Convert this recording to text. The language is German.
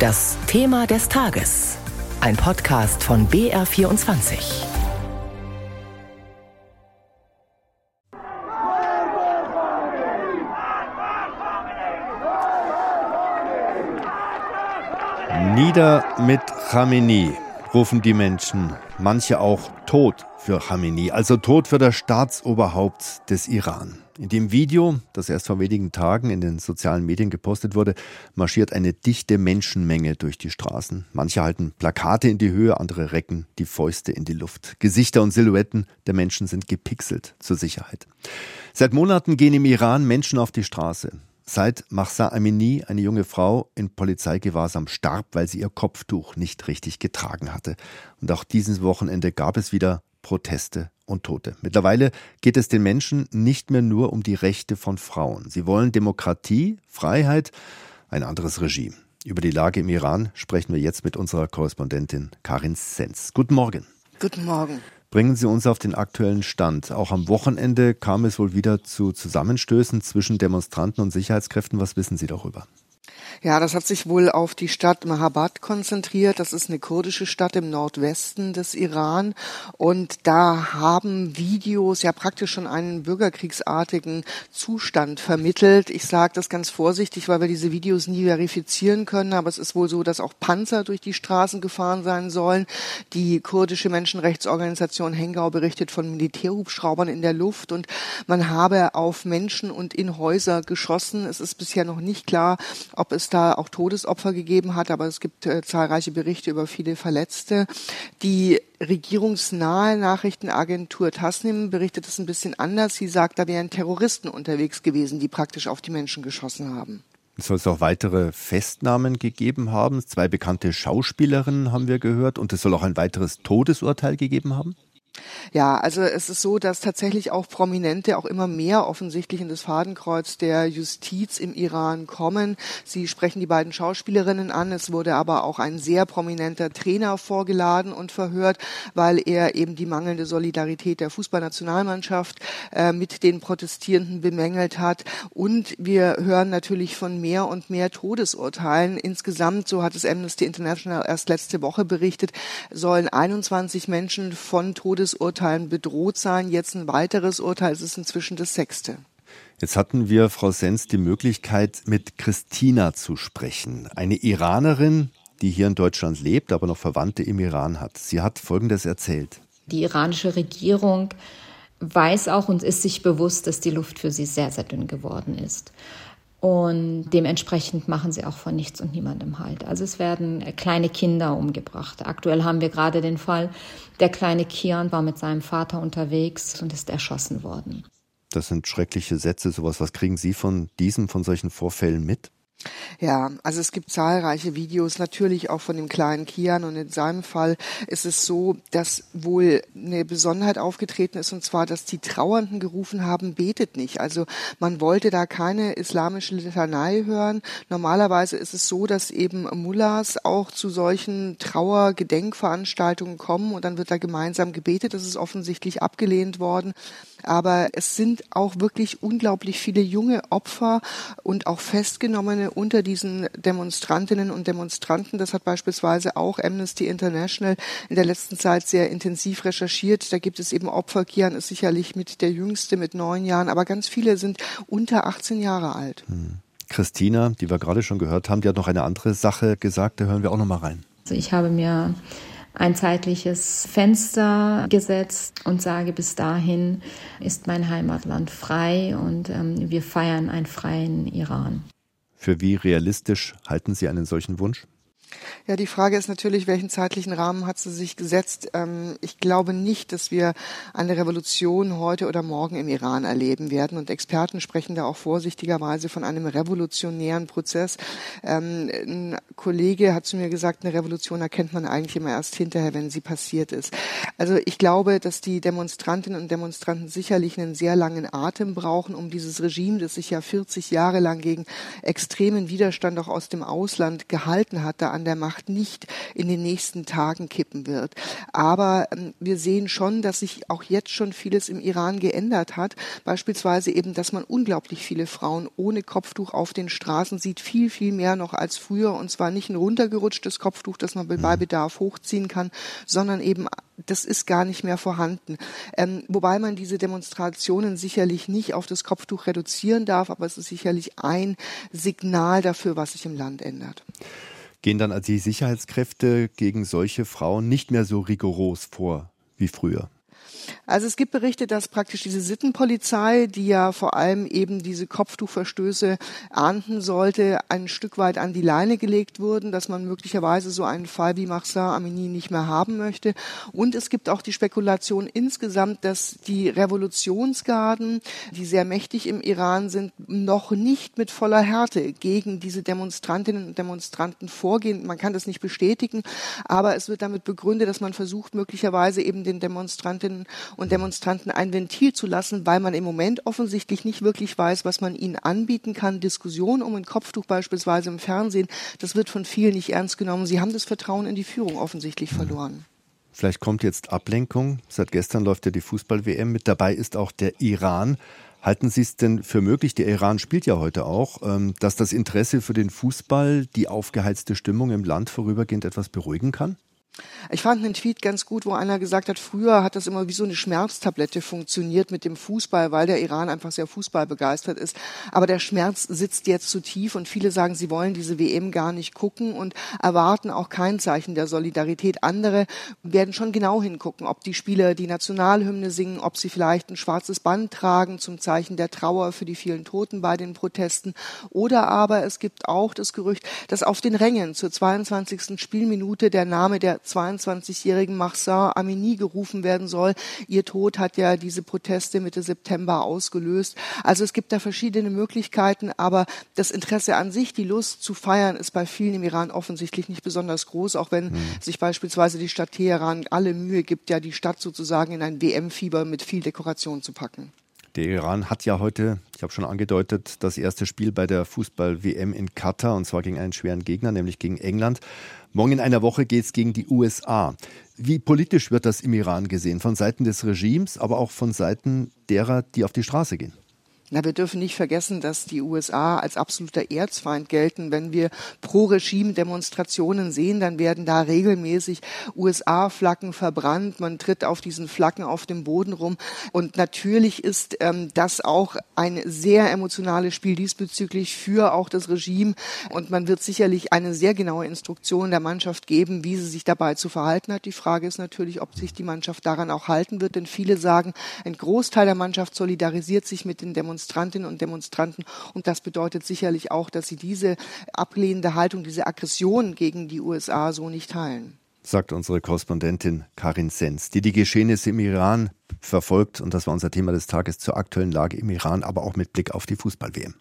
Das Thema des Tages. Ein Podcast von BR24. Nieder mit Khamenei, rufen die Menschen, manche auch tot für Khamenei, also tot für das Staatsoberhaupt des Iran. In dem Video, das erst vor wenigen Tagen in den sozialen Medien gepostet wurde, marschiert eine dichte Menschenmenge durch die Straßen. Manche halten Plakate in die Höhe, andere recken die Fäuste in die Luft. Gesichter und Silhouetten der Menschen sind gepixelt zur Sicherheit. Seit Monaten gehen im Iran Menschen auf die Straße seit Mahsa Amini, eine junge Frau, in Polizeigewahrsam starb, weil sie ihr Kopftuch nicht richtig getragen hatte. Und auch dieses Wochenende gab es wieder Proteste und Tote. Mittlerweile geht es den Menschen nicht mehr nur um die Rechte von Frauen. Sie wollen Demokratie, Freiheit, ein anderes Regime. Über die Lage im Iran sprechen wir jetzt mit unserer Korrespondentin Karin Sens. Guten Morgen. Guten Morgen. Bringen Sie uns auf den aktuellen Stand. Auch am Wochenende kam es wohl wieder zu Zusammenstößen zwischen Demonstranten und Sicherheitskräften. Was wissen Sie darüber? Ja, das hat sich wohl auf die Stadt Mahabad konzentriert. Das ist eine kurdische Stadt im Nordwesten des Iran. Und da haben Videos ja praktisch schon einen bürgerkriegsartigen Zustand vermittelt. Ich sage das ganz vorsichtig, weil wir diese Videos nie verifizieren können. Aber es ist wohl so, dass auch Panzer durch die Straßen gefahren sein sollen. Die kurdische Menschenrechtsorganisation Hengau berichtet von Militärhubschraubern in der Luft. Und man habe auf Menschen und in Häuser geschossen. Es ist bisher noch nicht klar, ob es da auch Todesopfer gegeben hat, aber es gibt äh, zahlreiche Berichte über viele Verletzte. Die regierungsnahe Nachrichtenagentur Tasnim berichtet es ein bisschen anders. Sie sagt, da wären Terroristen unterwegs gewesen, die praktisch auf die Menschen geschossen haben. Es soll es auch weitere Festnahmen gegeben haben. Zwei bekannte Schauspielerinnen haben wir gehört und es soll auch ein weiteres Todesurteil gegeben haben. Ja, also es ist so, dass tatsächlich auch Prominente auch immer mehr offensichtlich in das Fadenkreuz der Justiz im Iran kommen. Sie sprechen die beiden Schauspielerinnen an. Es wurde aber auch ein sehr prominenter Trainer vorgeladen und verhört, weil er eben die mangelnde Solidarität der Fußballnationalmannschaft äh, mit den Protestierenden bemängelt hat. Und wir hören natürlich von mehr und mehr Todesurteilen. Insgesamt, so hat es Amnesty International erst letzte Woche berichtet, sollen 21 Menschen von Todes Todesurteilen bedroht sein. Jetzt ein weiteres Urteil, es ist inzwischen das sechste. Jetzt hatten wir, Frau Sens, die Möglichkeit, mit Christina zu sprechen. Eine Iranerin, die hier in Deutschland lebt, aber noch Verwandte im Iran hat. Sie hat Folgendes erzählt. Die iranische Regierung weiß auch und ist sich bewusst, dass die Luft für sie sehr, sehr dünn geworden ist. Und dementsprechend machen sie auch von nichts und niemandem Halt. Also es werden kleine Kinder umgebracht. Aktuell haben wir gerade den Fall, der kleine Kian war mit seinem Vater unterwegs und ist erschossen worden. Das sind schreckliche Sätze. Sowas, was kriegen Sie von diesem, von solchen Vorfällen mit? Ja, also es gibt zahlreiche Videos, natürlich auch von dem kleinen Kian und in seinem Fall ist es so, dass wohl eine Besonderheit aufgetreten ist und zwar, dass die Trauernden gerufen haben, betet nicht. Also man wollte da keine islamische Litanei hören. Normalerweise ist es so, dass eben Mullahs auch zu solchen Trauergedenkveranstaltungen kommen und dann wird da gemeinsam gebetet. Das ist offensichtlich abgelehnt worden. Aber es sind auch wirklich unglaublich viele junge Opfer und auch Festgenommene unter diesen Demonstrantinnen und Demonstranten. Das hat beispielsweise auch Amnesty International in der letzten Zeit sehr intensiv recherchiert. Da gibt es eben Opfer. Kian ist sicherlich mit der jüngste mit neun Jahren, aber ganz viele sind unter 18 Jahre alt. Hm. Christina, die wir gerade schon gehört haben, die hat noch eine andere Sache gesagt. Da hören wir auch noch mal rein. Also ich habe mir ein zeitliches Fenster gesetzt und sage, bis dahin ist mein Heimatland frei und ähm, wir feiern einen freien Iran. Für wie realistisch halten Sie einen solchen Wunsch? Ja, die Frage ist natürlich, welchen zeitlichen Rahmen hat sie sich gesetzt? Ähm, ich glaube nicht, dass wir eine Revolution heute oder morgen im Iran erleben werden. Und Experten sprechen da auch vorsichtigerweise von einem revolutionären Prozess. Ähm, ein Kollege hat zu mir gesagt, eine Revolution erkennt man eigentlich immer erst hinterher, wenn sie passiert ist. Also ich glaube, dass die Demonstrantinnen und Demonstranten sicherlich einen sehr langen Atem brauchen, um dieses Regime, das sich ja 40 Jahre lang gegen extremen Widerstand auch aus dem Ausland gehalten hat, da an der Macht nicht in den nächsten Tagen kippen wird. Aber ähm, wir sehen schon, dass sich auch jetzt schon vieles im Iran geändert hat. Beispielsweise eben, dass man unglaublich viele Frauen ohne Kopftuch auf den Straßen sieht, viel, viel mehr noch als früher. Und zwar nicht ein runtergerutschtes Kopftuch, das man bei mhm. Bedarf hochziehen kann, sondern eben das ist gar nicht mehr vorhanden. Ähm, wobei man diese Demonstrationen sicherlich nicht auf das Kopftuch reduzieren darf, aber es ist sicherlich ein Signal dafür, was sich im Land ändert. Gehen dann also die Sicherheitskräfte gegen solche Frauen nicht mehr so rigoros vor wie früher? Also es gibt Berichte, dass praktisch diese Sittenpolizei, die ja vor allem eben diese Kopftuchverstöße ahnden sollte, ein Stück weit an die Leine gelegt wurden, dass man möglicherweise so einen Fall wie Mahsa Amini nicht mehr haben möchte. Und es gibt auch die Spekulation insgesamt, dass die Revolutionsgarden, die sehr mächtig im Iran sind, noch nicht mit voller Härte gegen diese Demonstrantinnen und Demonstranten vorgehen. Man kann das nicht bestätigen, aber es wird damit begründet, dass man versucht, möglicherweise eben den Demonstrantinnen und Demonstranten ein Ventil zu lassen, weil man im Moment offensichtlich nicht wirklich weiß, was man ihnen anbieten kann. Diskussion um ein Kopftuch beispielsweise im Fernsehen, das wird von vielen nicht ernst genommen. Sie haben das Vertrauen in die Führung offensichtlich verloren. Vielleicht kommt jetzt Ablenkung. Seit gestern läuft ja die Fußball-WM. Mit dabei ist auch der Iran. Halten Sie es denn für möglich, der Iran spielt ja heute auch, ähm, dass das Interesse für den Fußball die aufgeheizte Stimmung im Land vorübergehend etwas beruhigen kann? Ich fand einen Tweet ganz gut, wo einer gesagt hat, früher hat das immer wie so eine Schmerztablette funktioniert mit dem Fußball, weil der Iran einfach sehr fußballbegeistert ist. Aber der Schmerz sitzt jetzt zu tief und viele sagen, sie wollen diese WM gar nicht gucken und erwarten auch kein Zeichen der Solidarität. Andere werden schon genau hingucken, ob die Spieler die Nationalhymne singen, ob sie vielleicht ein schwarzes Band tragen zum Zeichen der Trauer für die vielen Toten bei den Protesten. Oder aber es gibt auch das Gerücht, dass auf den Rängen zur 22. Spielminute der Name der 22-jährigen Mahsa Amini gerufen werden soll. Ihr Tod hat ja diese Proteste Mitte September ausgelöst. Also es gibt da verschiedene Möglichkeiten, aber das Interesse an sich, die Lust zu feiern, ist bei vielen im Iran offensichtlich nicht besonders groß, auch wenn mhm. sich beispielsweise die Stadt Teheran alle Mühe gibt, ja die Stadt sozusagen in ein WM-Fieber mit viel Dekoration zu packen. Der Iran hat ja heute, ich habe schon angedeutet, das erste Spiel bei der Fußball-WM in Katar und zwar gegen einen schweren Gegner, nämlich gegen England. Morgen in einer Woche geht es gegen die USA. Wie politisch wird das im Iran gesehen? Von Seiten des Regimes, aber auch von Seiten derer, die auf die Straße gehen? Na, wir dürfen nicht vergessen, dass die USA als absoluter Erzfeind gelten. Wenn wir Pro-Regime-Demonstrationen sehen, dann werden da regelmäßig USA-Flaggen verbrannt. Man tritt auf diesen Flaggen auf dem Boden rum. Und natürlich ist ähm, das auch ein sehr emotionales Spiel diesbezüglich für auch das Regime. Und man wird sicherlich eine sehr genaue Instruktion der Mannschaft geben, wie sie sich dabei zu verhalten hat. Die Frage ist natürlich, ob sich die Mannschaft daran auch halten wird. Denn viele sagen, ein Großteil der Mannschaft solidarisiert sich mit den Demonstrationen Demonstrantinnen und Demonstranten. Und das bedeutet sicherlich auch, dass sie diese ablehnende Haltung, diese Aggression gegen die USA so nicht teilen. Sagt unsere Korrespondentin Karin Sens, die die Geschehnisse im Iran verfolgt. Und das war unser Thema des Tages zur aktuellen Lage im Iran, aber auch mit Blick auf die Fußball-WM.